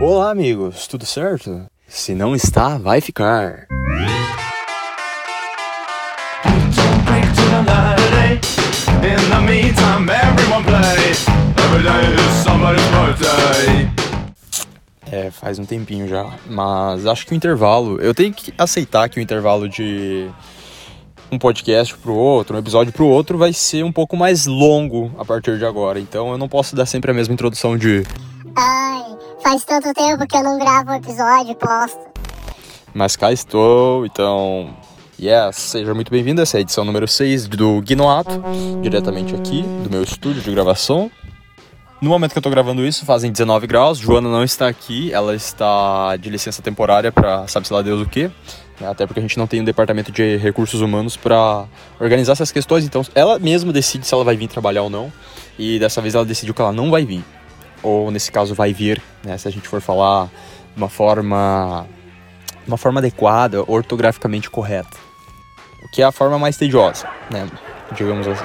Olá, amigos, tudo certo? Se não está, vai ficar. É, faz um tempinho já. Mas acho que o intervalo. Eu tenho que aceitar que o intervalo de um podcast pro outro, um episódio pro outro, vai ser um pouco mais longo a partir de agora. Então eu não posso dar sempre a mesma introdução de. Ai, faz tanto tempo que eu não gravo um episódio, posto. Mas cá estou, então. Yes, seja muito bem-vindo. Essa é a edição número 6 do Guinoato, diretamente aqui do meu estúdio de gravação. No momento que eu tô gravando isso, fazem 19 graus. Joana não está aqui, ela está de licença temporária para sabe-se lá Deus o quê. Né? Até porque a gente não tem um departamento de recursos humanos para organizar essas questões. Então ela mesma decide se ela vai vir trabalhar ou não. E dessa vez ela decidiu que ela não vai vir. Ou nesse caso vai vir, né? Se a gente for falar de uma forma. Uma forma adequada, ortograficamente correta. O que é a forma mais tediosa, né? Digamos assim.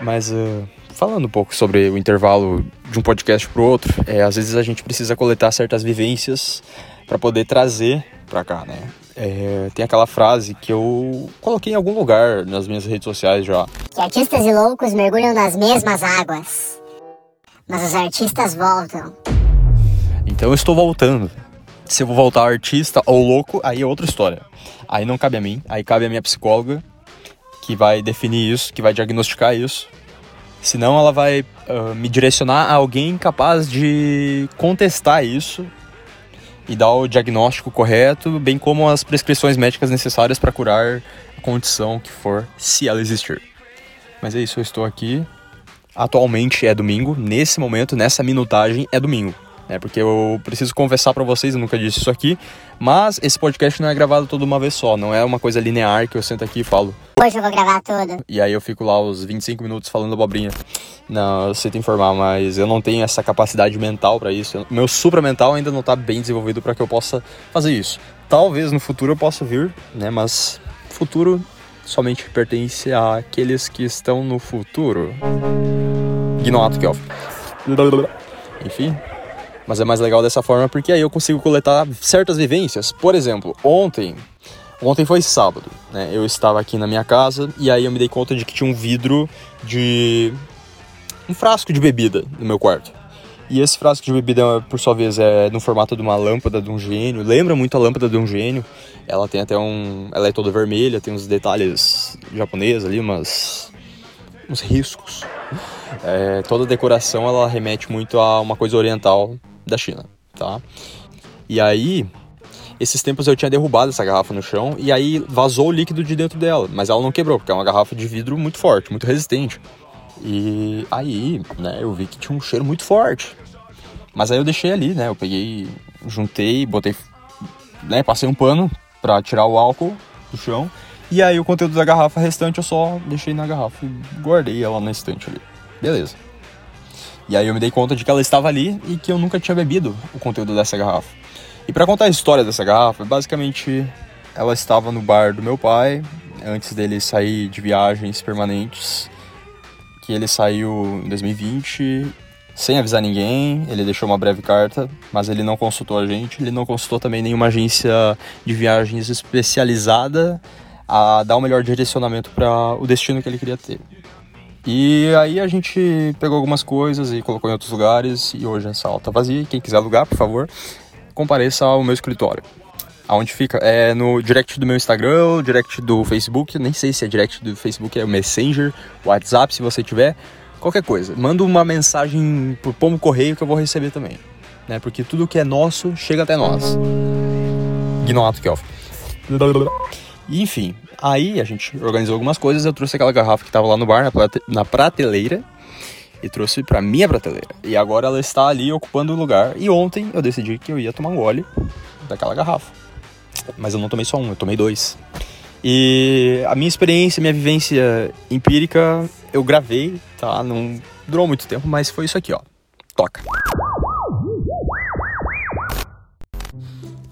Mas uh, falando um pouco sobre o intervalo de um podcast para o outro, é, às vezes a gente precisa coletar certas vivências para poder trazer para cá, né? É, tem aquela frase que eu coloquei em algum lugar nas minhas redes sociais já. Que artistas e loucos mergulham nas mesmas águas. Mas os artistas voltam. Então eu estou voltando. Se eu vou voltar artista ou louco, aí é outra história. Aí não cabe a mim, aí cabe a minha psicóloga, que vai definir isso, que vai diagnosticar isso. Senão ela vai uh, me direcionar a alguém capaz de contestar isso e dar o diagnóstico correto, bem como as prescrições médicas necessárias para curar a condição que for, se ela existir. Mas é isso, eu estou aqui. Atualmente é domingo, nesse momento, nessa minutagem é domingo né? Porque eu preciso conversar para vocês, eu nunca disse isso aqui, mas esse podcast não é gravado toda uma vez só, não é uma coisa linear que eu sento aqui e falo. Hoje eu vou gravar tudo. E aí eu fico lá os 25 minutos falando abobrinha. Não, eu sei te informar, mas eu não tenho essa capacidade mental para isso. Meu supramental ainda não tá bem desenvolvido para que eu possa fazer isso. Talvez no futuro eu possa vir, né? Mas futuro somente pertence àqueles que estão no futuro. Gnoato Kelf. Enfim, mas é mais legal dessa forma porque aí eu consigo coletar certas vivências. Por exemplo, ontem, ontem foi sábado, né? Eu estava aqui na minha casa e aí eu me dei conta de que tinha um vidro de um frasco de bebida no meu quarto. E esse frasco de bebida, por sua vez, é no formato de uma lâmpada de um gênio. Lembra muito a lâmpada de um gênio. Ela tem até um. Ela é toda vermelha, tem uns detalhes japoneses ali, umas. uns riscos. É, toda a decoração ela remete muito a uma coisa oriental da China, tá? E aí, esses tempos eu tinha derrubado essa garrafa no chão e aí vazou o líquido de dentro dela, mas ela não quebrou, porque é uma garrafa de vidro muito forte, muito resistente. E aí, né, eu vi que tinha um cheiro muito forte. Mas aí eu deixei ali, né? Eu peguei, juntei, botei, né, passei um pano para tirar o álcool do chão. E aí o conteúdo da garrafa restante eu só deixei na garrafa e guardei ela na estante ali. Beleza. E aí eu me dei conta de que ela estava ali e que eu nunca tinha bebido o conteúdo dessa garrafa. E para contar a história dessa garrafa, basicamente ela estava no bar do meu pai antes dele sair de viagens permanentes, que ele saiu em 2020 sem avisar ninguém, ele deixou uma breve carta, mas ele não consultou a gente, ele não consultou também nenhuma agência de viagens especializada a dar o melhor direcionamento para o destino que ele queria ter. E aí a gente pegou algumas coisas e colocou em outros lugares e hoje essa sala tá vazia. Quem quiser alugar, por favor, compareça ao meu escritório. Aonde fica? É no direct do meu Instagram, direct do Facebook, nem sei se é direct do Facebook, é o Messenger, WhatsApp, se você tiver, qualquer coisa. Manda uma mensagem por pombo correio que eu vou receber também, né? Porque tudo que é nosso chega até nós. Gnoato Kelf. Enfim, aí a gente organizou algumas coisas. Eu trouxe aquela garrafa que estava lá no bar, na prateleira, e trouxe para minha prateleira. E agora ela está ali ocupando o lugar. E ontem eu decidi que eu ia tomar um gole daquela garrafa. Mas eu não tomei só um, eu tomei dois. E a minha experiência, minha vivência empírica, eu gravei, tá? Não durou muito tempo, mas foi isso aqui, ó. Toca.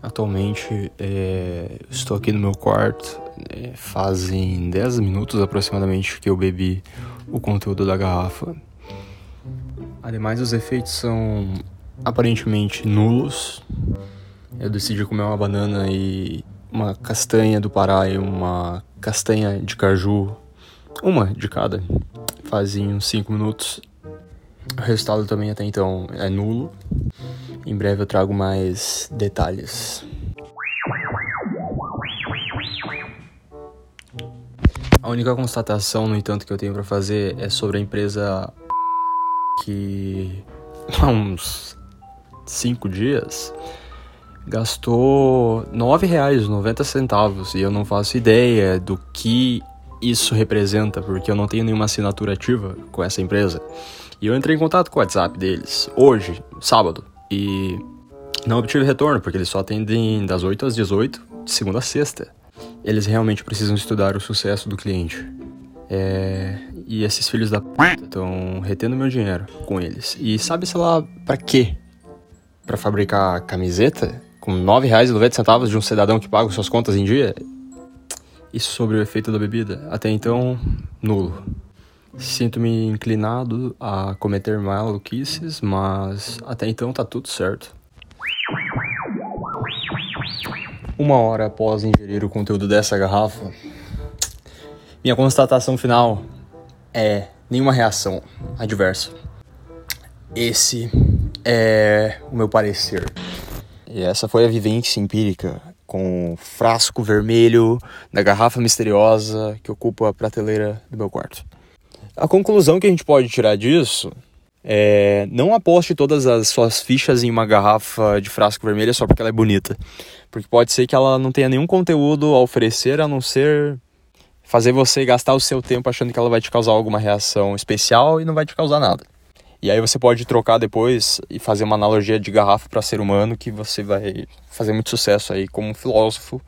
Atualmente é, estou aqui no meu quarto. Fazem 10 minutos aproximadamente que eu bebi o conteúdo da garrafa. Ademais, os efeitos são aparentemente nulos. Eu decidi comer uma banana e uma castanha do Pará e uma castanha de caju, uma de cada, fazem uns 5 minutos. O resultado também até então é nulo. Em breve eu trago mais detalhes. A única constatação, no entanto, que eu tenho para fazer é sobre a empresa que há uns cinco dias gastou R$ 9,90 e eu não faço ideia do que isso representa, porque eu não tenho nenhuma assinatura ativa com essa empresa. E eu entrei em contato com o WhatsApp deles hoje, sábado, e não obtive retorno, porque eles só atendem das 8 às 18, de segunda a sexta. Eles realmente precisam estudar o sucesso do cliente. É... E esses filhos da p estão retendo meu dinheiro com eles. E sabe, sei lá, pra quê? Pra fabricar camiseta com R$ 9,90 de um cidadão que paga suas contas em dia? Isso sobre o efeito da bebida? Até então, nulo. Sinto-me inclinado a cometer maluquices, mas até então tá tudo certo. Uma hora após ingerir o conteúdo dessa garrafa, minha constatação final é nenhuma reação adversa. Esse é o meu parecer. E essa foi a vivência empírica com o frasco vermelho da garrafa misteriosa que ocupa a prateleira do meu quarto. A conclusão que a gente pode tirar disso é, não aposte todas as suas fichas em uma garrafa de frasco vermelho só porque ela é bonita. Porque pode ser que ela não tenha nenhum conteúdo a oferecer a não ser fazer você gastar o seu tempo achando que ela vai te causar alguma reação especial e não vai te causar nada. E aí você pode trocar depois e fazer uma analogia de garrafa para ser humano que você vai fazer muito sucesso aí como filósofo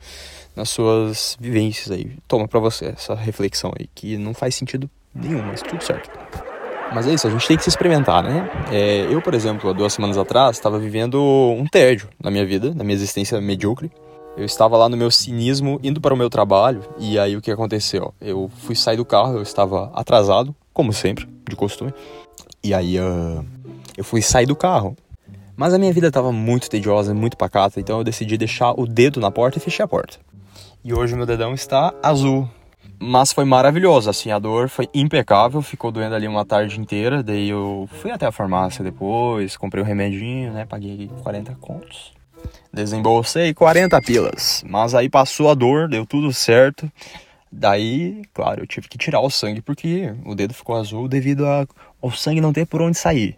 nas suas vivências aí. Toma para você essa reflexão aí que não faz sentido nenhum, mas tudo certo. Mas é isso, a gente tem que se experimentar, né? É, eu, por exemplo, há duas semanas atrás, estava vivendo um tédio na minha vida, na minha existência medíocre. Eu estava lá no meu cinismo, indo para o meu trabalho, e aí o que aconteceu? Eu fui sair do carro, eu estava atrasado, como sempre, de costume. E aí uh, eu fui sair do carro. Mas a minha vida estava muito tediosa, muito pacata, então eu decidi deixar o dedo na porta e fechei a porta. E hoje meu dedão está azul, mas foi maravilhoso, assim, a dor foi impecável, ficou doendo ali uma tarde inteira. Daí eu fui até a farmácia depois, comprei um remedinho, né? Paguei 40 contos. Desembolsei 40 pilas. Mas aí passou a dor, deu tudo certo. Daí, claro, eu tive que tirar o sangue porque o dedo ficou azul devido ao sangue não ter por onde sair.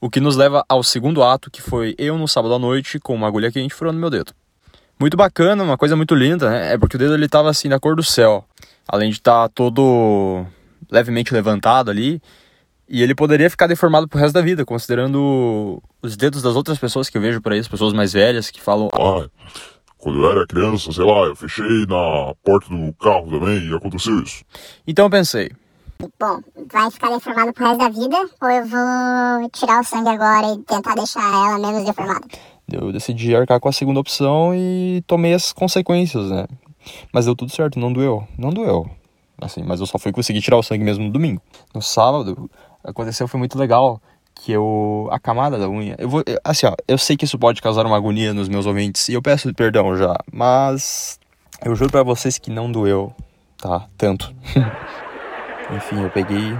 O que nos leva ao segundo ato, que foi eu no sábado à noite com uma agulha quente furando meu dedo. Muito bacana, uma coisa muito linda, né? É porque o dedo ele tava assim na cor do céu além de estar tá todo levemente levantado ali, e ele poderia ficar deformado pro resto da vida, considerando os dedos das outras pessoas que eu vejo por aí, as pessoas mais velhas que falam. Ah, quando eu era criança, sei lá, eu fechei na porta do carro também e aconteceu isso. Então eu pensei. Bom, vai ficar deformado pro resto da vida ou eu vou tirar o sangue agora e tentar deixar ela menos deformada? Eu decidi arcar com a segunda opção e tomei as consequências, né? Mas deu tudo certo, não doeu. Não doeu. Assim, mas eu só fui conseguir tirar o sangue mesmo no domingo. No sábado, aconteceu, foi muito legal. Que eu. A camada da unha. Eu vou. Assim, ó, eu sei que isso pode causar uma agonia nos meus ouvintes. E eu peço perdão já. Mas. Eu juro para vocês que não doeu. Tá? Tanto. Enfim, eu peguei.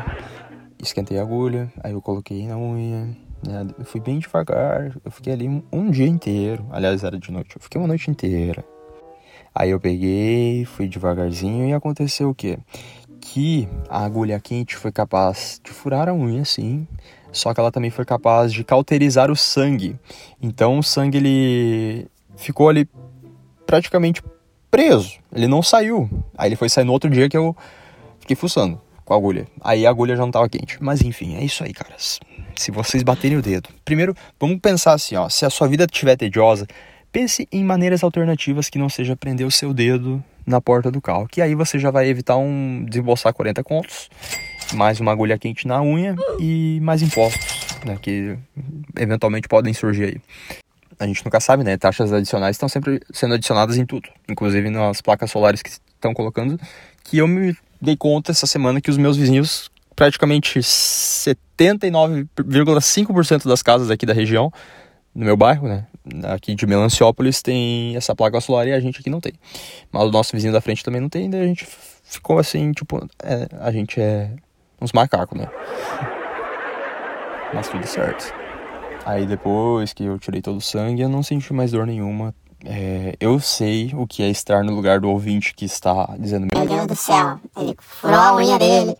Esquentei a agulha. Aí eu coloquei na unha. Né? Eu fui bem devagar. Eu fiquei ali um, um dia inteiro. Aliás, era de noite. Eu fiquei uma noite inteira Aí eu peguei, fui devagarzinho e aconteceu o quê? Que a agulha quente foi capaz de furar a unha, sim, só que ela também foi capaz de cauterizar o sangue. Então o sangue ele ficou ali praticamente preso, ele não saiu. Aí ele foi sair no outro dia que eu fiquei fuçando com a agulha. Aí a agulha já não estava quente. Mas enfim, é isso aí, caras. Se vocês baterem o dedo. Primeiro, vamos pensar assim, ó, se a sua vida estiver tediosa, Pense em maneiras alternativas que não seja prender o seu dedo na porta do carro, que aí você já vai evitar um desembolsar 40 contos, mais uma agulha quente na unha e mais impostos, né, que eventualmente podem surgir aí. A gente nunca sabe, né? Taxas adicionais estão sempre sendo adicionadas em tudo, inclusive nas placas solares que estão colocando, que eu me dei conta essa semana que os meus vizinhos praticamente 79,5% das casas aqui da região, no meu bairro, né? Aqui de Melanciópolis tem essa placa solar e a gente aqui não tem. Mas o nosso vizinho da frente também não tem, daí a gente ficou assim, tipo, é, a gente é uns macacos, né? Mas tudo certo. Aí depois que eu tirei todo o sangue, eu não senti mais dor nenhuma. É, eu sei o que é estar no lugar do ouvinte que está dizendo: Meu Deus do céu, ele furou a unha dele.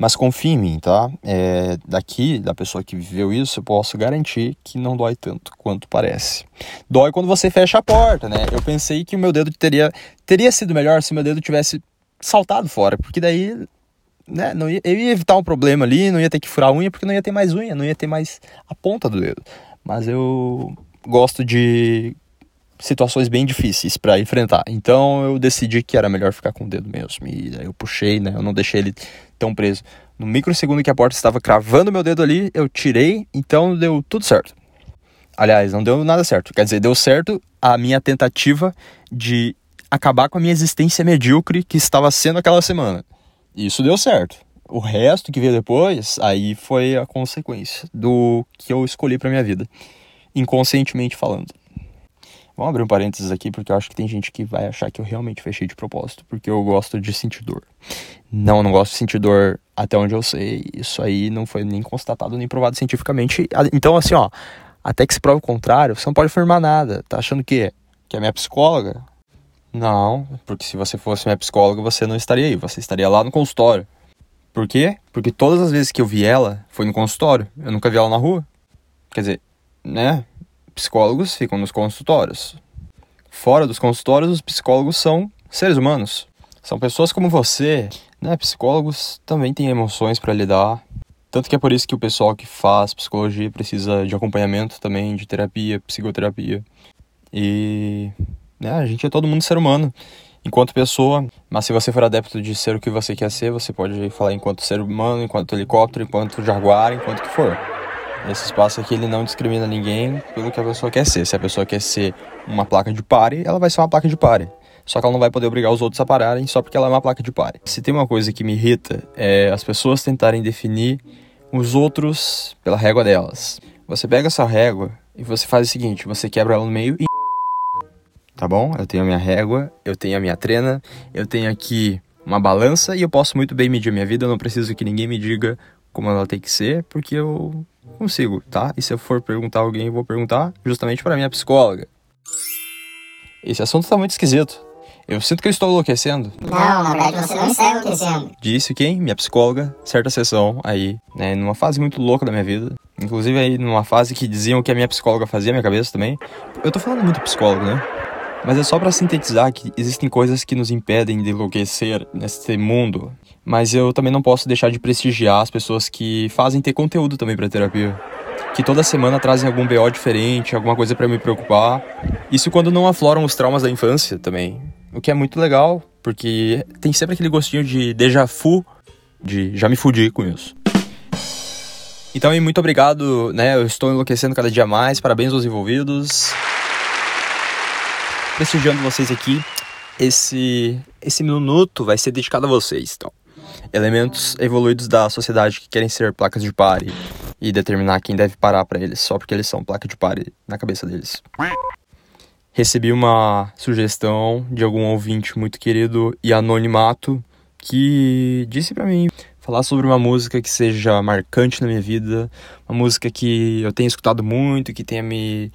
Mas confie em mim, tá? É, daqui, da pessoa que viveu isso, eu posso garantir que não dói tanto quanto parece. Dói quando você fecha a porta, né? Eu pensei que o meu dedo teria, teria sido melhor se meu dedo tivesse saltado fora, porque daí né, não ia, eu ia evitar um problema ali, não ia ter que furar a unha, porque não ia ter mais unha, não ia ter mais a ponta do dedo. Mas eu gosto de situações bem difíceis para enfrentar. Então eu decidi que era melhor ficar com o dedo mesmo. E aí eu puxei, né? Eu não deixei ele tão preso. No microsegundo que a porta estava cravando meu dedo ali, eu tirei, então deu tudo certo. Aliás, não deu nada certo. Quer dizer, deu certo a minha tentativa de acabar com a minha existência medíocre que estava sendo aquela semana. Isso deu certo. O resto que veio depois, aí foi a consequência do que eu escolhi para minha vida, inconscientemente falando. Vamos abrir um parênteses aqui, porque eu acho que tem gente que vai achar que eu realmente fechei de propósito, porque eu gosto de sentir dor. Não, eu não gosto de sentir dor até onde eu sei. Isso aí não foi nem constatado nem provado cientificamente. Então, assim, ó, até que se prove o contrário, você não pode afirmar nada. Tá achando que que é minha psicóloga? Não, porque se você fosse minha psicóloga, você não estaria aí, você estaria lá no consultório. Por quê? Porque todas as vezes que eu vi ela, foi no consultório. Eu nunca vi ela na rua. Quer dizer, né? Psicólogos ficam nos consultórios. Fora dos consultórios, os psicólogos são seres humanos. São pessoas como você, né? Psicólogos também têm emoções para lidar. Tanto que é por isso que o pessoal que faz psicologia precisa de acompanhamento também, de terapia, psicoterapia. E né, a gente é todo mundo ser humano, enquanto pessoa. Mas se você for adepto de ser o que você quer ser, você pode falar enquanto ser humano, enquanto helicóptero, enquanto jaguar, enquanto que for. Esse espaço aqui ele não discrimina ninguém pelo que a pessoa quer ser. Se a pessoa quer ser uma placa de pare, ela vai ser uma placa de pare. Só que ela não vai poder obrigar os outros a pararem só porque ela é uma placa de pare. Se tem uma coisa que me irrita é as pessoas tentarem definir os outros pela régua delas. Você pega essa régua e você faz o seguinte: você quebra ela no meio e. Tá bom? Eu tenho a minha régua, eu tenho a minha trena, eu tenho aqui uma balança e eu posso muito bem medir a minha vida. Eu não preciso que ninguém me diga como ela tem que ser, porque eu consigo, tá? E se eu for perguntar a alguém, eu vou perguntar justamente para minha psicóloga. Esse assunto tá muito esquisito. Eu sinto que eu estou enlouquecendo. Não, na verdade você não está enlouquecendo. Disse quem? Minha psicóloga, certa sessão aí, né, numa fase muito louca da minha vida. Inclusive aí numa fase que diziam que a minha psicóloga fazia minha cabeça também. Eu tô falando muito psicólogo, né? Mas é só para sintetizar que existem coisas que nos impedem de enlouquecer nesse mundo. Mas eu também não posso deixar de prestigiar as pessoas que fazem ter conteúdo também para terapia. Que toda semana trazem algum BO diferente, alguma coisa para me preocupar. Isso quando não afloram os traumas da infância também. O que é muito legal, porque tem sempre aquele gostinho de déjà vu, de já me fudi com isso. Então, muito obrigado, né? Eu estou enlouquecendo cada dia mais. Parabéns aos envolvidos prestigiando vocês aqui. Esse, esse minuto vai ser dedicado a vocês, então. Elementos evoluídos da sociedade que querem ser placas de pare e determinar quem deve parar para eles só porque eles são placa de pare na cabeça deles. Recebi uma sugestão de algum ouvinte muito querido e anonimato que disse para mim falar sobre uma música que seja marcante na minha vida, uma música que eu tenha escutado muito, que tenha me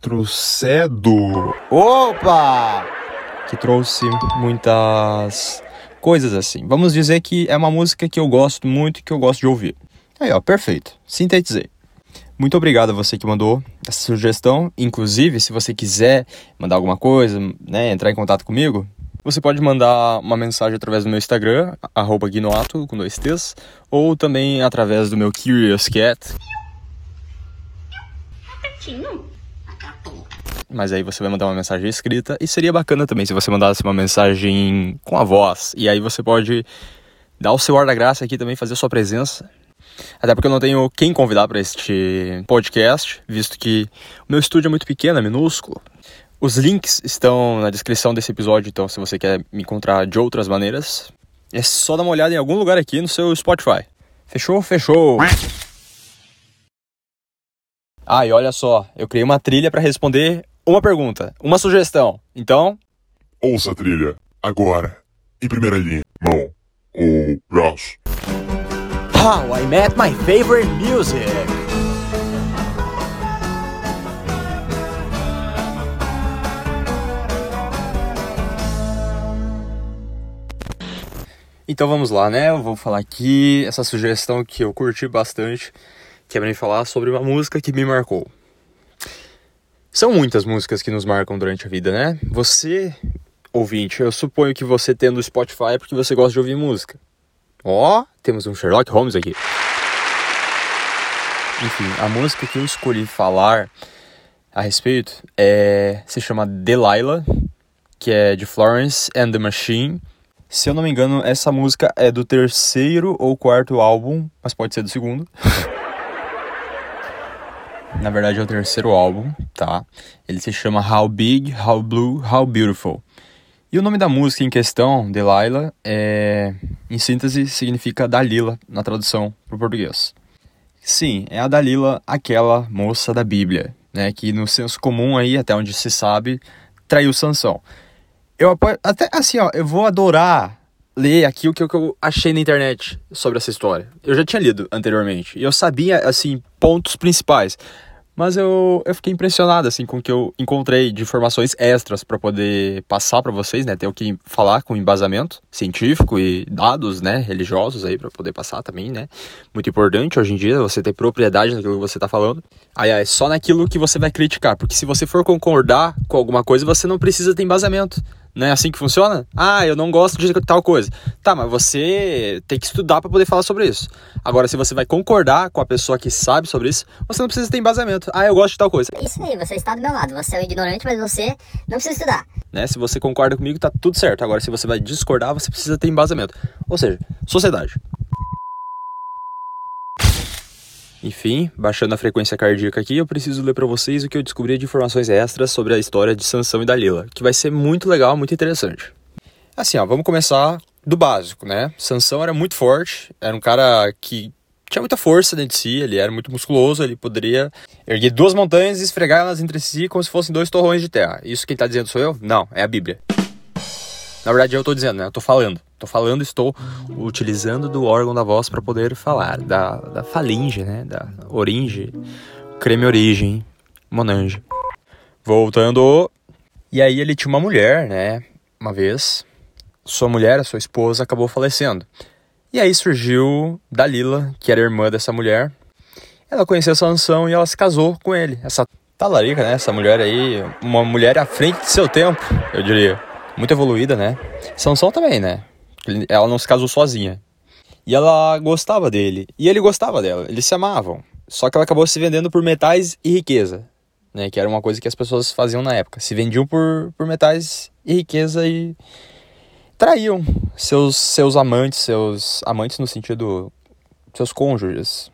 Trouxedo. Opa! Que trouxe muitas coisas assim. Vamos dizer que é uma música que eu gosto muito e que eu gosto de ouvir. Aí, ó, perfeito. Sintetizei. Muito obrigado a você que mandou essa sugestão. Inclusive, se você quiser mandar alguma coisa, né, entrar em contato comigo, você pode mandar uma mensagem através do meu Instagram, guinoato, com dois T's, ou também através do meu Curious Cat. Mas aí você vai mandar uma mensagem escrita e seria bacana também se você mandasse uma mensagem com a voz. E aí você pode dar o seu ar da graça aqui também, fazer a sua presença. Até porque eu não tenho quem convidar para este podcast, visto que o meu estúdio é muito pequeno, é minúsculo. Os links estão na descrição desse episódio, então se você quer me encontrar de outras maneiras, é só dar uma olhada em algum lugar aqui no seu Spotify. Fechou? Fechou! Ah, e olha só, eu criei uma trilha para responder uma pergunta, uma sugestão. Então, Ouça a trilha, agora, em primeira linha, mão ou braço. How I Met My Favorite Music. Então vamos lá, né? Eu vou falar aqui essa sugestão que eu curti bastante, que é me falar sobre uma música que me marcou. São muitas músicas que nos marcam durante a vida, né? Você, ouvinte, eu suponho que você tendo Spotify é porque você gosta de ouvir música. Ó, oh, temos um Sherlock Holmes aqui. Enfim, a música que eu escolhi falar a respeito é se chama Delilah, que é de Florence and the Machine. Se eu não me engano, essa música é do terceiro ou quarto álbum, mas pode ser do segundo. Na verdade é o terceiro álbum, tá? Ele se chama How Big, How Blue, How Beautiful. E o nome da música em questão, Delilah, é, em síntese significa Dalila na tradução para o português. Sim, é a Dalila, aquela moça da Bíblia, né, que no senso comum aí, até onde se sabe, traiu Sansão. Eu até assim, ó, eu vou adorar ler aqui o que eu achei na internet sobre essa história. Eu já tinha lido anteriormente e eu sabia assim pontos principais. Mas eu, eu fiquei impressionado assim com o que eu encontrei de informações extras para poder passar para vocês, né? Ter o que falar com embasamento científico e dados, né, religiosos aí para poder passar também, né? Muito importante hoje em dia você ter propriedade naquilo que você tá falando. Aí é só naquilo que você vai criticar, porque se você for concordar com alguma coisa, você não precisa ter embasamento. Não é assim que funciona? Ah, eu não gosto de tal coisa. Tá, mas você tem que estudar para poder falar sobre isso. Agora, se você vai concordar com a pessoa que sabe sobre isso, você não precisa ter embasamento. Ah, eu gosto de tal coisa. Isso aí, você está do meu lado. Você é um ignorante, mas você não precisa estudar. Né? Se você concorda comigo, tá tudo certo. Agora, se você vai discordar, você precisa ter embasamento. Ou seja, sociedade. Enfim, baixando a frequência cardíaca aqui, eu preciso ler para vocês o que eu descobri de informações extras sobre a história de Sansão e Dalila, que vai ser muito legal, muito interessante. Assim, ó, vamos começar do básico, né? Sansão era muito forte, era um cara que tinha muita força dentro de si, ele era muito musculoso, ele poderia erguer duas montanhas e esfregar elas entre si como se fossem dois torrões de terra. Isso quem tá dizendo sou eu? Não, é a Bíblia. Na verdade, eu tô dizendo, né? Eu tô falando. Tô falando, estou utilizando do órgão da voz para poder falar. Da, da falinge, né? Da oringe. Creme origem. Monange. Voltando. E aí ele tinha uma mulher, né? Uma vez. Sua mulher, a sua esposa, acabou falecendo. E aí surgiu Dalila, que era irmã dessa mulher. Ela conheceu Sansão e ela se casou com ele. Essa talarica, né? Essa mulher aí, uma mulher à frente de seu tempo, eu diria. Muito evoluída, né? Sansão também, né? Ela não se casou sozinha. E ela gostava dele. E ele gostava dela. Eles se amavam. Só que ela acabou se vendendo por metais e riqueza. Né? Que era uma coisa que as pessoas faziam na época. Se vendiam por, por metais e riqueza e traíam seus, seus amantes, seus amantes no sentido seus cônjuges.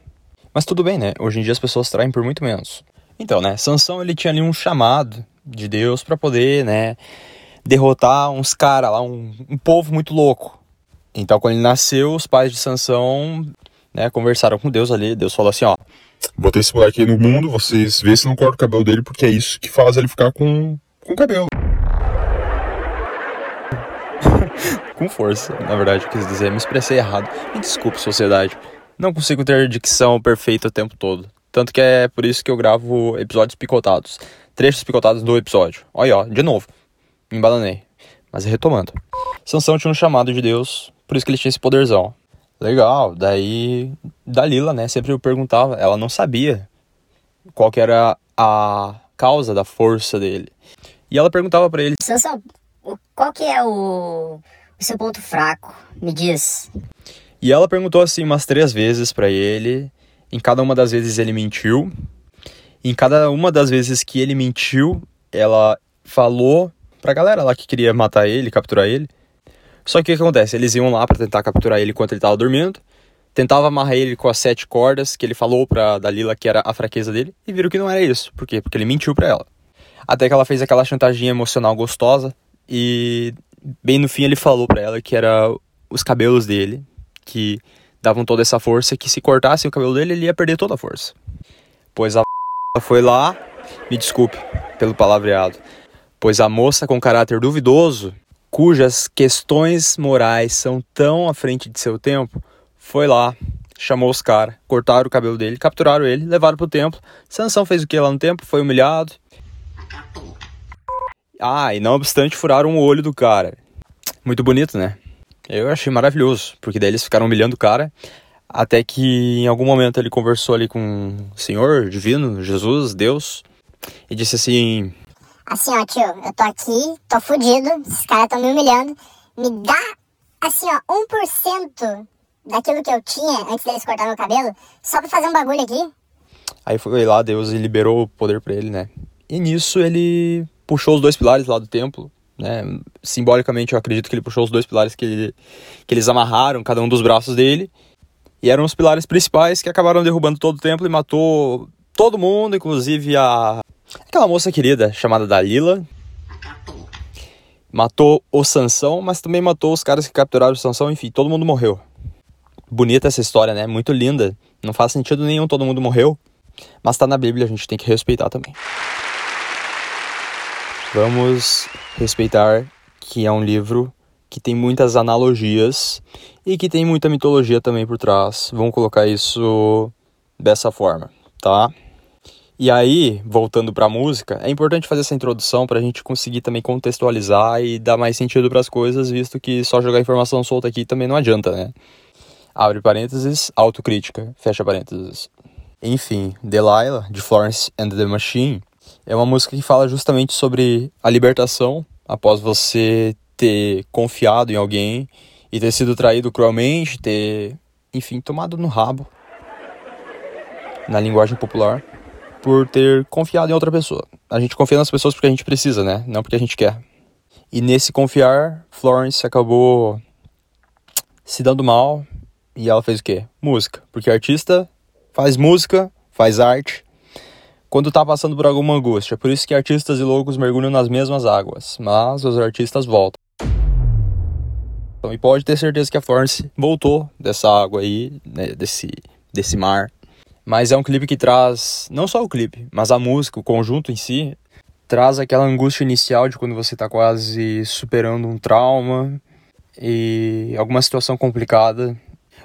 Mas tudo bem, né? Hoje em dia as pessoas traem por muito menos. Então, né, Sansão ele tinha ali um chamado de Deus para poder, né, derrotar uns caras lá, um, um povo muito louco. Então, quando ele nasceu, os pais de Sansão né, conversaram com Deus ali. Deus falou assim: ó, Botei esse moleque aí no mundo, vocês vê se não corta o cabelo dele, porque é isso que faz ele ficar com, com cabelo. com força, na verdade, eu quis dizer, me expressei errado. Me desculpe, sociedade. Não consigo ter dicção perfeita o tempo todo. Tanto que é por isso que eu gravo episódios picotados. Trechos picotados do episódio. Olha, ó, de novo. Me embalanei. Mas retomando. Sansão tinha um chamado de Deus, por isso que ele tinha esse poderzão. Legal, daí Dalila, né, sempre eu perguntava, ela não sabia qual que era a causa da força dele. E ela perguntava para ele: Sansão, qual que é o, o seu ponto fraco? Me diz. E ela perguntou assim umas três vezes para ele. Em cada uma das vezes ele mentiu. Em cada uma das vezes que ele mentiu, ela falou pra galera lá que queria matar ele, capturar ele. Só que o que acontece? Eles iam lá para tentar capturar ele enquanto ele tava dormindo. Tentava amarrar ele com as sete cordas que ele falou pra Dalila que era a fraqueza dele. E viram que não era isso. Por quê? Porque ele mentiu pra ela. Até que ela fez aquela chantagem emocional gostosa. E bem no fim ele falou pra ela que era os cabelos dele. Que davam toda essa força que se cortassem o cabelo dele, ele ia perder toda a força. Pois a foi lá, me desculpe pelo palavreado, pois a moça com caráter duvidoso, cujas questões morais são tão à frente de seu tempo, foi lá, chamou os caras, cortaram o cabelo dele, capturaram ele, levaram pro templo. Sansão fez o que lá no templo? Foi humilhado. Ah, e não obstante, furaram o olho do cara. Muito bonito, né? Eu achei maravilhoso, porque daí eles ficaram humilhando o cara, até que em algum momento ele conversou ali com o Senhor divino, Jesus, Deus, e disse assim: Assim, ó, tio, eu tô aqui, tô fudido, esses caras tão me humilhando, me dá, assim, ó, 1% daquilo que eu tinha antes deles cortar meu cabelo, só pra fazer um bagulho aqui. Aí foi lá, Deus liberou o poder pra ele, né? E nisso ele puxou os dois pilares lá do templo, né? Simbolicamente eu acredito que ele puxou os dois pilares que, ele, que eles amarraram cada um dos braços dele. E eram os pilares principais que acabaram derrubando todo o templo e matou todo mundo, inclusive a aquela moça querida chamada Dalila. Matou o Sansão, mas também matou os caras que capturaram o Sansão, enfim, todo mundo morreu. Bonita essa história, né? Muito linda. Não faz sentido nenhum, todo mundo morreu. Mas tá na Bíblia, a gente tem que respeitar também. Vamos respeitar que é um livro que tem muitas analogias e que tem muita mitologia também por trás. Vamos colocar isso dessa forma, tá? E aí, voltando para a música, é importante fazer essa introdução para a gente conseguir também contextualizar e dar mais sentido para as coisas, visto que só jogar informação solta aqui também não adianta, né? Abre parênteses, autocrítica, fecha parênteses. Enfim, Delilah, de Florence and the Machine, é uma música que fala justamente sobre a libertação após você ter confiado em alguém e ter sido traído cruelmente, ter, enfim, tomado no rabo, na linguagem popular, por ter confiado em outra pessoa. A gente confia nas pessoas porque a gente precisa, né? Não porque a gente quer. E nesse confiar, Florence acabou se dando mal e ela fez o quê? Música. Porque artista faz música, faz arte, quando tá passando por alguma angústia. Por isso que artistas e loucos mergulham nas mesmas águas, mas os artistas voltam. Então, e pode ter certeza que a Florence voltou dessa água aí, né, desse, desse mar. Mas é um clipe que traz, não só o clipe, mas a música, o conjunto em si, traz aquela angústia inicial de quando você tá quase superando um trauma e alguma situação complicada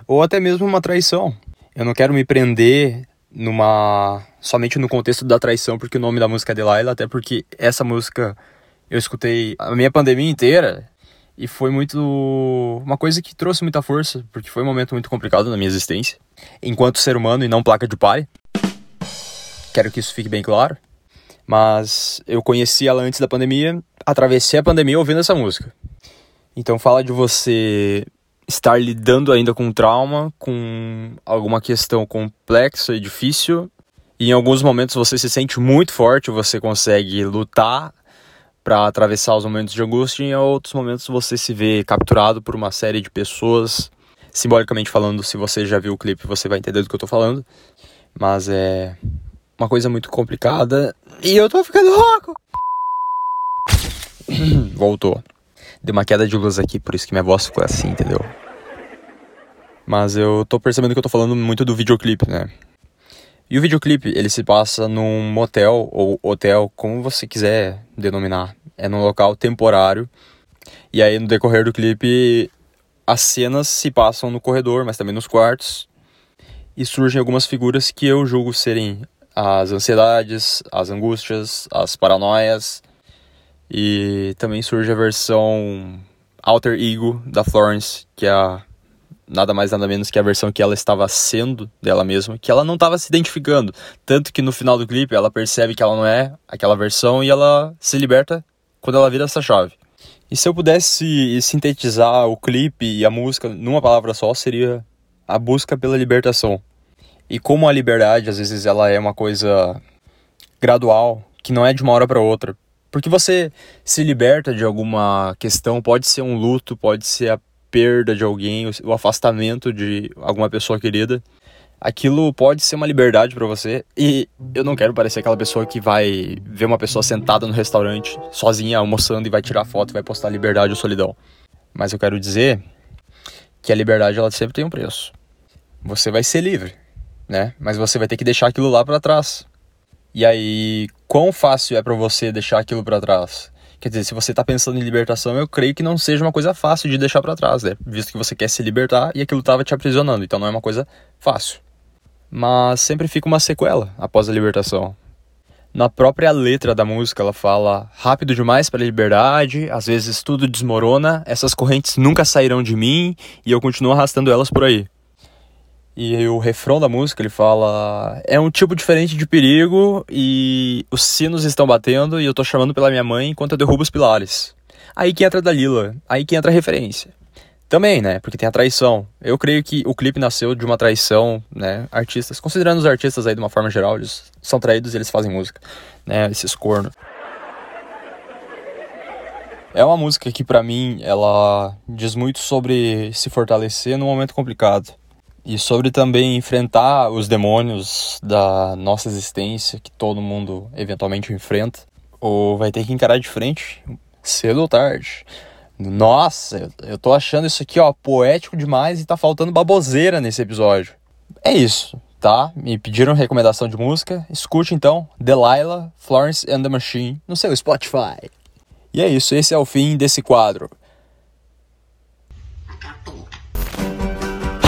ou até mesmo uma traição. Eu não quero me prender numa somente no contexto da traição, porque o nome da música é Delilah, até porque essa música eu escutei a minha pandemia inteira e foi muito uma coisa que trouxe muita força, porque foi um momento muito complicado na minha existência, enquanto ser humano e não placa de pai. Quero que isso fique bem claro. Mas eu conheci ela antes da pandemia, atravessei a pandemia ouvindo essa música. Então fala de você estar lidando ainda com trauma, com alguma questão complexa e difícil. E em alguns momentos você se sente muito forte, você consegue lutar para atravessar os momentos de angústia, e em outros momentos você se vê capturado por uma série de pessoas. Simbolicamente falando, se você já viu o clipe, você vai entender do que eu tô falando. Mas é uma coisa muito complicada. E eu tô ficando rouco! Voltou. Deu uma queda de luz aqui, por isso que minha voz ficou assim, entendeu? Mas eu tô percebendo que eu tô falando muito do videoclipe, né? E o videoclipe, ele se passa num motel ou hotel, como você quiser denominar. É num local temporário. E aí no decorrer do clipe, as cenas se passam no corredor, mas também nos quartos. E surgem algumas figuras que eu julgo serem as ansiedades, as angústias, as paranoias e também surge a versão alter ego da Florence, que é a, nada mais nada menos que a versão que ela estava sendo dela mesma, que ela não estava se identificando. Tanto que no final do clipe ela percebe que ela não é aquela versão e ela se liberta quando ela vira essa chave. E se eu pudesse sintetizar o clipe e a música numa palavra só, seria a busca pela libertação. E como a liberdade, às vezes, ela é uma coisa gradual, que não é de uma hora para outra. Porque você se liberta de alguma questão, pode ser um luto, pode ser a perda de alguém, o afastamento de alguma pessoa querida. Aquilo pode ser uma liberdade para você e eu não quero parecer aquela pessoa que vai ver uma pessoa sentada no restaurante, sozinha, almoçando e vai tirar foto e vai postar liberdade ou solidão. Mas eu quero dizer que a liberdade ela sempre tem um preço. você vai ser livre, né? Mas você vai ter que deixar aquilo lá para trás. E aí, quão fácil é para você deixar aquilo para trás? Quer dizer, se você tá pensando em libertação, eu creio que não seja uma coisa fácil de deixar para trás, né? Visto que você quer se libertar e aquilo tava te aprisionando, então não é uma coisa fácil. Mas sempre fica uma sequela após a libertação. Na própria letra da música, ela fala: rápido demais para a liberdade, às vezes tudo desmorona, essas correntes nunca sairão de mim e eu continuo arrastando elas por aí. E o refrão da música ele fala: é um tipo diferente de perigo e os sinos estão batendo e eu tô chamando pela minha mãe enquanto eu derrubo os pilares. Aí que entra a Dalila, aí que entra a referência. Também, né? Porque tem a traição. Eu creio que o clipe nasceu de uma traição, né? Artistas, considerando os artistas aí de uma forma geral, eles são traídos e eles fazem música, né? Esses cornos. É uma música que para mim ela diz muito sobre se fortalecer num momento complicado e sobre também enfrentar os demônios da nossa existência que todo mundo eventualmente enfrenta ou vai ter que encarar de frente cedo ou tarde. Nossa, eu, tô achando isso aqui, ó, poético demais e tá faltando baboseira nesse episódio. É isso, tá? Me pediram recomendação de música. Escute então Delilah, Florence and the Machine no seu Spotify. E é isso, esse é o fim desse quadro.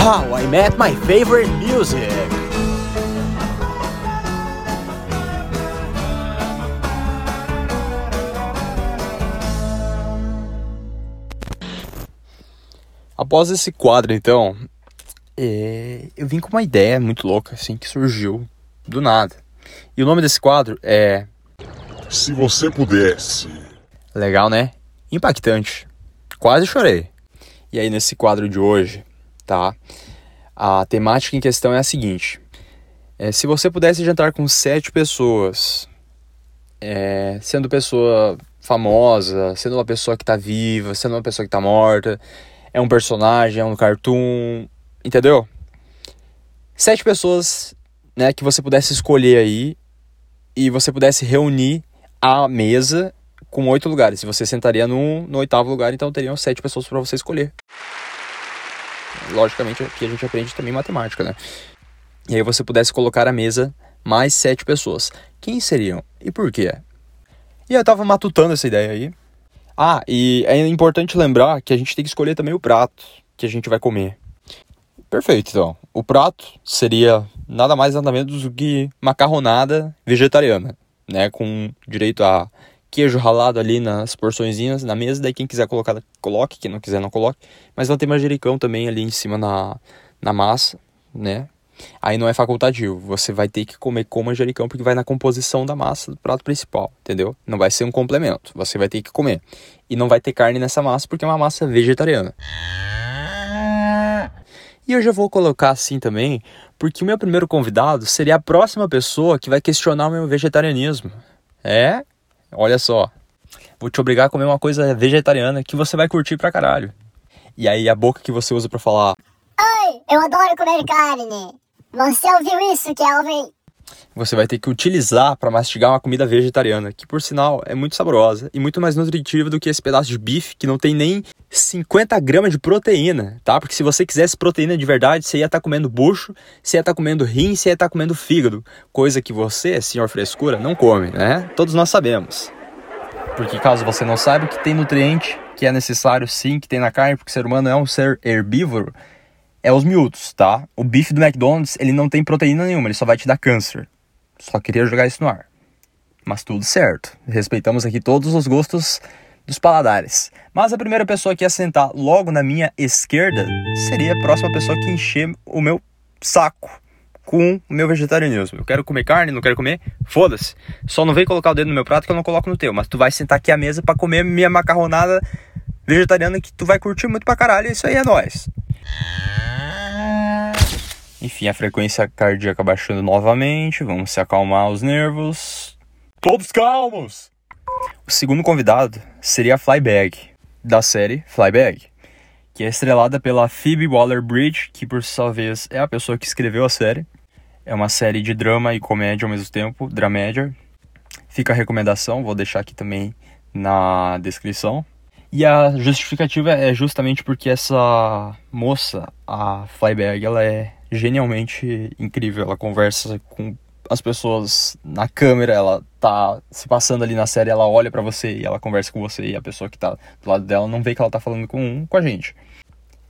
How I Met My Favorite Music. Após esse quadro, então, é, eu vim com uma ideia muito louca, assim, que surgiu do nada. E o nome desse quadro é. Se você pudesse. Legal, né? Impactante. Quase chorei. E aí, nesse quadro de hoje, tá? A temática em questão é a seguinte: é, se você pudesse jantar com sete pessoas, é, sendo pessoa famosa, sendo uma pessoa que tá viva, sendo uma pessoa que tá morta, é um personagem, é um cartoon, entendeu? Sete pessoas, né, que você pudesse escolher aí e você pudesse reunir a mesa com oito lugares. Se você sentaria no, no oitavo lugar, então teriam sete pessoas para você escolher. Logicamente, aqui a gente aprende também matemática, né? E aí você pudesse colocar a mesa mais sete pessoas. Quem seriam e por quê? E eu tava matutando essa ideia aí. Ah, e é importante lembrar que a gente tem que escolher também o prato que a gente vai comer. Perfeito, então. O prato seria nada mais nada menos do que macarronada vegetariana, né? Com direito a queijo ralado ali nas porçõezinhas na mesa. Daí quem quiser colocar, coloque. Quem não quiser, não coloque. Mas vai ter manjericão também ali em cima na, na massa, né? Aí não é facultativo, você vai ter que comer com manjericão porque vai na composição da massa do prato principal, entendeu? Não vai ser um complemento, você vai ter que comer. E não vai ter carne nessa massa porque é uma massa vegetariana. E eu já vou colocar assim também, porque o meu primeiro convidado seria a próxima pessoa que vai questionar o meu vegetarianismo. É? Olha só. Vou te obrigar a comer uma coisa vegetariana que você vai curtir pra caralho. E aí a boca que você usa para falar. Oi, eu adoro comer carne. Você ouviu isso, Kelvin? Você vai ter que utilizar para mastigar uma comida vegetariana, que por sinal é muito saborosa e muito mais nutritiva do que esse pedaço de bife que não tem nem 50 gramas de proteína, tá? Porque se você quisesse proteína de verdade, você ia estar tá comendo bucho, você ia estar tá comendo rim, você ia estar tá comendo fígado, coisa que você, senhor frescura, não come, né? Todos nós sabemos. Porque caso você não saiba que tem nutriente que é necessário sim que tem na carne, porque o ser humano é um ser herbívoro, é os miúdos, tá? O bife do McDonald's, ele não tem proteína nenhuma, ele só vai te dar câncer. Só queria jogar isso no ar. Mas tudo certo. Respeitamos aqui todos os gostos dos paladares. Mas a primeira pessoa que ia sentar logo na minha esquerda seria a próxima pessoa que encher o meu saco com o meu vegetarianismo. Eu quero comer carne, não quero comer, foda-se. Só não vem colocar o dedo no meu prato que eu não coloco no teu. Mas tu vai sentar aqui à mesa para comer minha macarronada vegetariana que tu vai curtir muito pra caralho. Isso aí é nóis. Enfim, a frequência cardíaca baixando novamente. Vamos se acalmar os nervos. Todos calmos! O segundo convidado seria a Flybag, da série Flybag, que é estrelada pela Phoebe Waller-Bridge, que por sua vez é a pessoa que escreveu a série. É uma série de drama e comédia ao mesmo tempo, dramédia. Fica a recomendação, vou deixar aqui também na descrição. E a justificativa é justamente porque essa moça, a Flyberg, ela é genialmente incrível. Ela conversa com as pessoas na câmera, ela tá se passando ali na série, ela olha para você e ela conversa com você e a pessoa que tá do lado dela não vê que ela tá falando com, com a gente.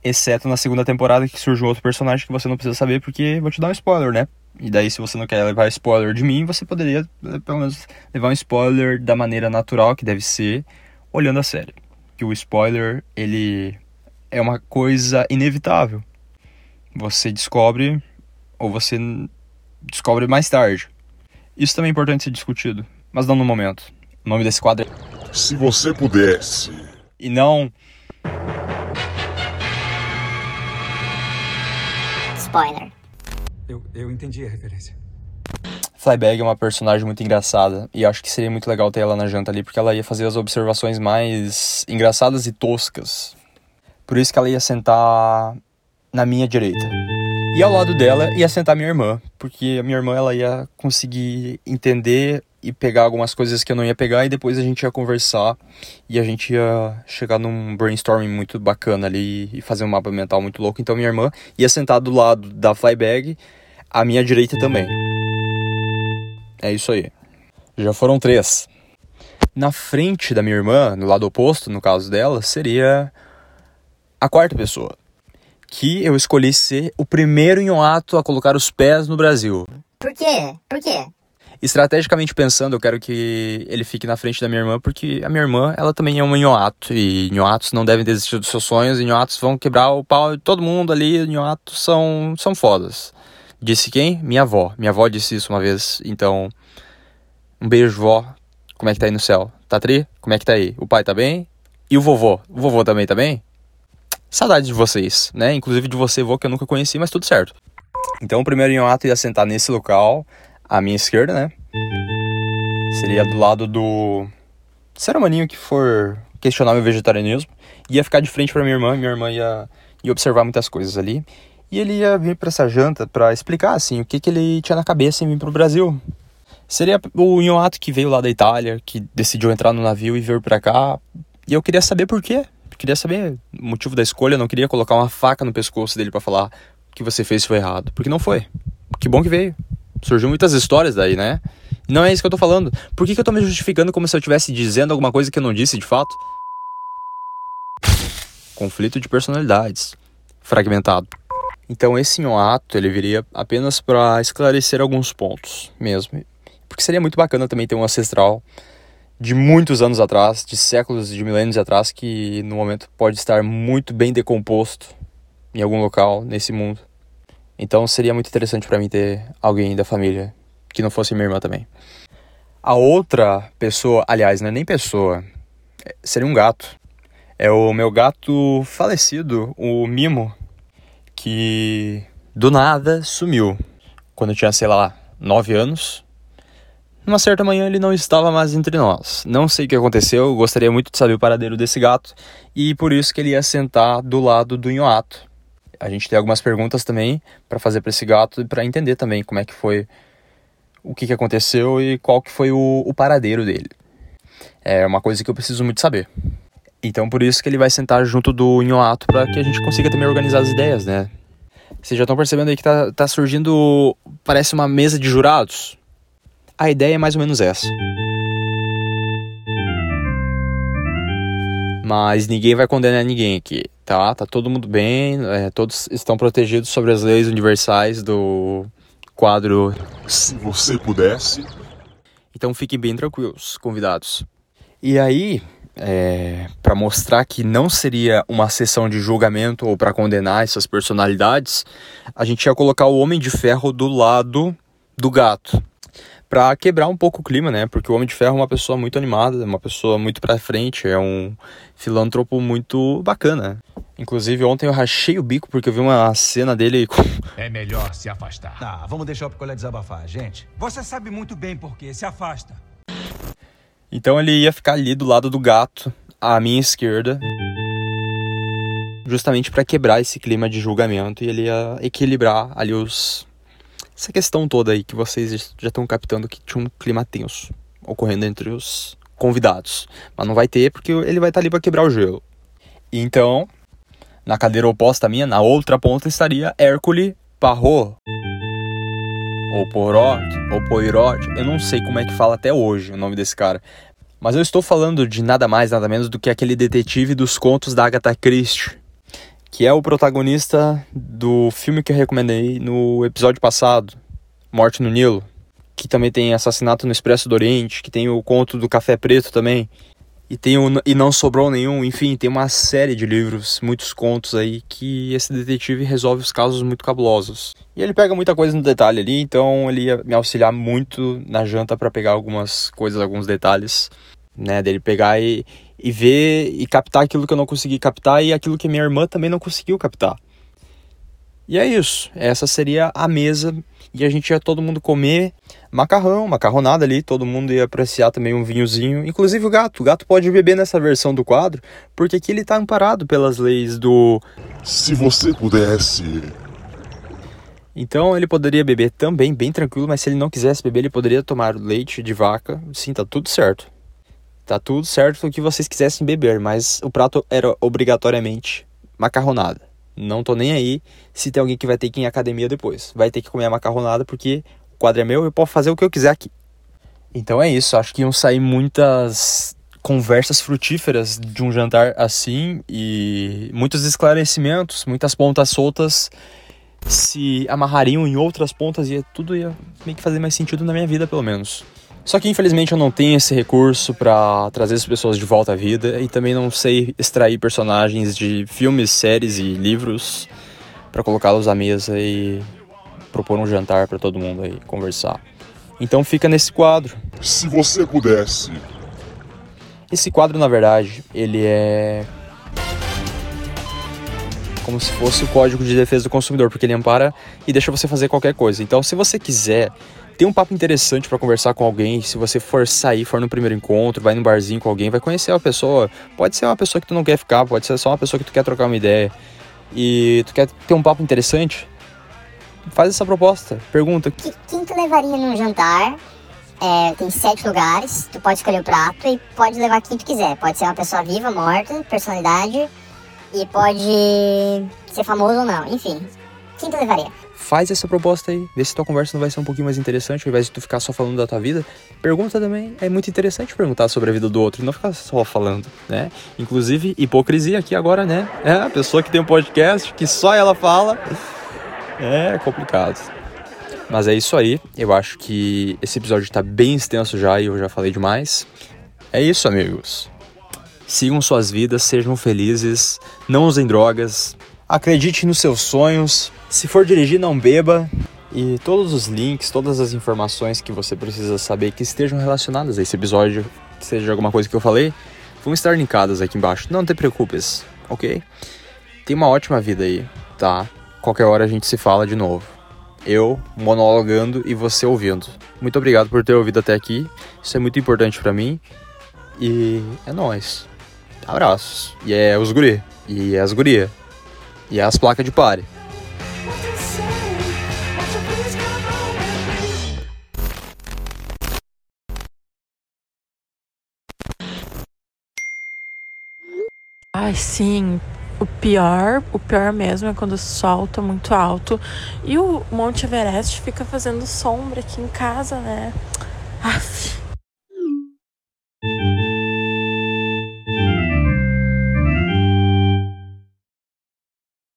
Exceto na segunda temporada que surge um outro personagem que você não precisa saber porque vou te dar um spoiler, né? E daí se você não quer levar spoiler de mim, você poderia eh, pelo menos levar um spoiler da maneira natural que deve ser, olhando a série. Que o spoiler, ele é uma coisa inevitável. Você descobre ou você descobre mais tarde. Isso também é importante ser discutido, mas não no momento. O nome desse quadro é Se você pudesse. E não. Spoiler. Eu, eu entendi a referência. Flybag é uma personagem muito engraçada e acho que seria muito legal ter ela na janta ali porque ela ia fazer as observações mais engraçadas e toscas. Por isso que ela ia sentar na minha direita. E ao lado dela ia sentar minha irmã, porque a minha irmã ela ia conseguir entender e pegar algumas coisas que eu não ia pegar e depois a gente ia conversar e a gente ia chegar num brainstorming muito bacana ali e fazer um mapa mental muito louco. Então minha irmã ia sentar do lado da Flybag, à minha direita também. É isso aí. Já foram três. Na frente da minha irmã, no lado oposto, no caso dela, seria a quarta pessoa que eu escolhi ser o primeiro Inhoato a colocar os pés no Brasil. Por quê? Por quê? Estrategicamente pensando, eu quero que ele fique na frente da minha irmã, porque a minha irmã, ela também é uma Inhoato, e Inhoatos não devem desistir dos seus sonhos, e Inhoatos vão quebrar o pau de todo mundo ali, Inhoatos são, são fodas. Disse quem? Minha avó. Minha avó disse isso uma vez, então... Um beijo, vó. Como é que tá aí no céu? Tá tri? Como é que tá aí? O pai tá bem? E o vovô? O vovô também tá bem? Saudade de vocês, né? Inclusive de você, vô, que eu nunca conheci, mas tudo certo. Então o primeiro Inhoato ia sentar nesse local, à minha esquerda, né? Seria do lado do ser humaninho que for questionar meu vegetarianismo. Ia ficar de frente para minha irmã, minha irmã ia, ia observar muitas coisas ali. E ele ia vir para essa janta para explicar, assim, o que, que ele tinha na cabeça em vir pro Brasil. Seria o Inhoato que veio lá da Itália, que decidiu entrar no navio e vir para cá. E eu queria saber por quê queria saber o motivo da escolha, não queria colocar uma faca no pescoço dele para falar o que você fez foi errado, porque não foi. Que bom que veio. Surgiu muitas histórias daí, né? Não é isso que eu tô falando. Por que, que eu tô me justificando como se eu estivesse dizendo alguma coisa que eu não disse de fato? Conflito de personalidades. Fragmentado. Então esse ato ele viria apenas para esclarecer alguns pontos mesmo. Porque seria muito bacana também ter um ancestral de muitos anos atrás, de séculos, de milênios atrás, que no momento pode estar muito bem decomposto em algum local nesse mundo. Então seria muito interessante para mim ter alguém da família que não fosse minha irmã também. A outra pessoa, aliás, não é nem pessoa, é, seria um gato. É o meu gato falecido, o Mimo, que do nada sumiu. Quando eu tinha, sei lá, nove anos, numa certa manhã ele não estava mais entre nós. Não sei o que aconteceu, gostaria muito de saber o paradeiro desse gato e por isso que ele ia sentar do lado do Inhoato. A gente tem algumas perguntas também para fazer para esse gato e para entender também como é que foi o que, que aconteceu e qual que foi o, o paradeiro dele. É uma coisa que eu preciso muito saber. Então por isso que ele vai sentar junto do Inhoato para que a gente consiga também organizar as ideias, né? Vocês já estão percebendo aí que tá, tá surgindo, parece uma mesa de jurados? A ideia é mais ou menos essa. Mas ninguém vai condenar ninguém aqui, tá? Tá todo mundo bem, é, todos estão protegidos sobre as leis universais do quadro. Se você pudesse. Então fiquem bem tranquilos, convidados. E aí, é, para mostrar que não seria uma sessão de julgamento ou para condenar essas personalidades, a gente ia colocar o Homem de Ferro do lado do gato para quebrar um pouco o clima, né? Porque o Homem de Ferro é uma pessoa muito animada, uma pessoa muito para frente, é um filântropo muito bacana. Inclusive, ontem eu rachei o bico porque eu vi uma cena dele com... É melhor se afastar. Tá, vamos deixar o picolé desabafar, gente. Você sabe muito bem por quê. Se afasta. Então ele ia ficar ali do lado do gato, à minha esquerda, justamente para quebrar esse clima de julgamento e ele ia equilibrar ali os essa questão toda aí que vocês já estão captando que tinha um clima tenso ocorrendo entre os convidados. Mas não vai ter porque ele vai estar ali para quebrar o gelo. Então, na cadeira oposta à minha, na outra ponta, estaria Hércules Parrot, ou Porot, ou Poirot, eu não sei como é que fala até hoje o nome desse cara. Mas eu estou falando de nada mais, nada menos do que aquele detetive dos contos da Agatha Christie, que é o protagonista do filme que eu recomendei no episódio passado, Morte no Nilo, que também tem Assassinato no Expresso do Oriente, que tem o conto do Café Preto também, e tem o E Não Sobrou Nenhum, enfim, tem uma série de livros, muitos contos aí, que esse detetive resolve os casos muito cabulosos. E ele pega muita coisa no detalhe ali, então ele ia me auxiliar muito na janta para pegar algumas coisas, alguns detalhes, né, dele pegar e, e ver e captar aquilo que eu não consegui captar e aquilo que minha irmã também não conseguiu captar. E é isso. Essa seria a mesa e a gente ia todo mundo comer macarrão, macarronada ali, todo mundo ia apreciar também um vinhozinho, inclusive o gato. O gato pode beber nessa versão do quadro, porque aqui ele está amparado pelas leis do Se você pudesse. Então ele poderia beber também, bem tranquilo, mas se ele não quisesse beber, ele poderia tomar leite de vaca. Sim, tá tudo certo. Tá tudo certo o que vocês quisessem beber, mas o prato era obrigatoriamente macarronada. Não tô nem aí se tem alguém que vai ter que ir em academia depois. Vai ter que comer a macarronada porque quadro é meu, eu posso fazer o que eu quiser aqui. Então é isso, acho que iam sair muitas conversas frutíferas de um jantar assim e muitos esclarecimentos, muitas pontas soltas se amarrariam em outras pontas e tudo ia meio que fazer mais sentido na minha vida, pelo menos. Só que infelizmente eu não tenho esse recurso para trazer as pessoas de volta à vida e também não sei extrair personagens de filmes, séries e livros para colocá-los à mesa e propor um jantar para todo mundo aí conversar. Então fica nesse quadro. Se você pudesse. Esse quadro, na verdade, ele é como se fosse o Código de Defesa do Consumidor, porque ele ampara e deixa você fazer qualquer coisa. Então, se você quiser ter um papo interessante para conversar com alguém, se você for sair, for no primeiro encontro, vai no barzinho com alguém, vai conhecer uma pessoa, pode ser uma pessoa que tu não quer ficar, pode ser só uma pessoa que tu quer trocar uma ideia e tu quer ter um papo interessante, faz essa proposta, pergunta. Quem tu levaria num jantar? É, tem sete lugares, tu pode escolher o prato e pode levar quem tu quiser. Pode ser uma pessoa viva, morta, personalidade e pode ser famoso ou não, enfim. Quem tu levaria? Faz essa proposta aí, vê se tua conversa não vai ser um pouquinho mais interessante, ao invés de tu ficar só falando da tua vida. Pergunta também, é muito interessante perguntar sobre a vida do outro, não ficar só falando, né? Inclusive, hipocrisia aqui agora, né? É, a pessoa que tem um podcast, que só ela fala, é complicado. Mas é isso aí, eu acho que esse episódio tá bem extenso já e eu já falei demais. É isso, amigos. Sigam suas vidas, sejam felizes, não usem drogas, acredite nos seus sonhos. Se for dirigir, não beba. E todos os links, todas as informações que você precisa saber que estejam relacionadas a esse episódio, seja alguma coisa que eu falei, vão estar linkadas aqui embaixo. Não te preocupes, ok? Tenha uma ótima vida aí, tá? Qualquer hora a gente se fala de novo. Eu monologando e você ouvindo. Muito obrigado por ter ouvido até aqui. Isso é muito importante para mim. E é nóis. Abraços. E é os guri. E é as guria. E é as placas de pare. Ai, sim. O pior, o pior mesmo é quando o muito alto e o Monte Everest fica fazendo sombra aqui em casa, né? Aff.